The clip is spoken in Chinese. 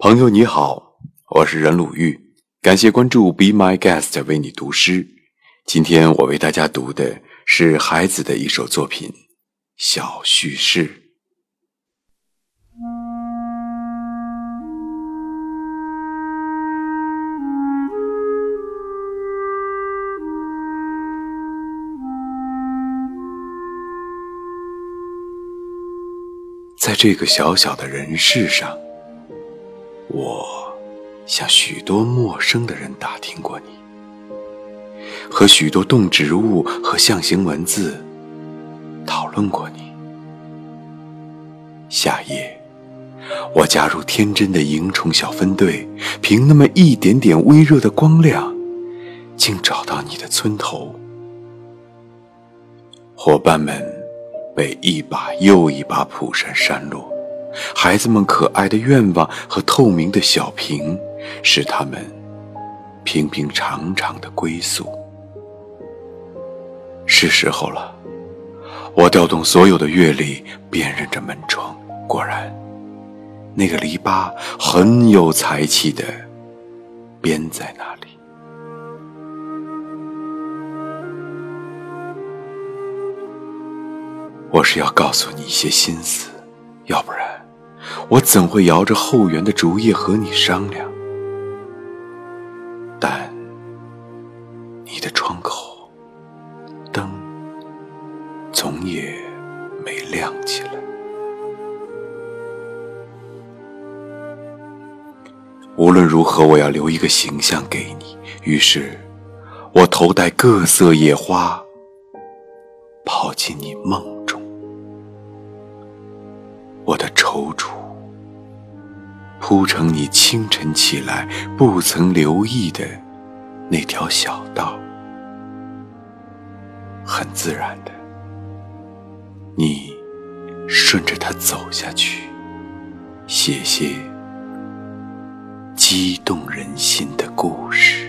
朋友你好，我是任鲁豫，感谢关注 Be My Guest 为你读诗。今天我为大家读的是孩子的一首作品《小叙事》。在这个小小的人世上，我向许多陌生的人打听过你，和许多动植物和象形文字讨论过你。夏夜，我加入天真的萤虫小分队，凭那么一点点微弱的光亮，竟找到你的村头。伙伴们。被一把又一把蒲扇扇落，孩子们可爱的愿望和透明的小瓶，是他们平平常常的归宿。是时候了，我调动所有的阅历，辨认着门窗，果然，那个篱笆很有才气的编在那里。我是要告诉你一些心思，要不然我怎会摇着后园的竹叶和你商量？但你的窗口灯总也没亮起来。无论如何，我要留一个形象给你。于是，我头戴各色野花，跑进你梦。铺成你清晨起来不曾留意的那条小道，很自然的，你顺着它走下去，写些激动人心的故事。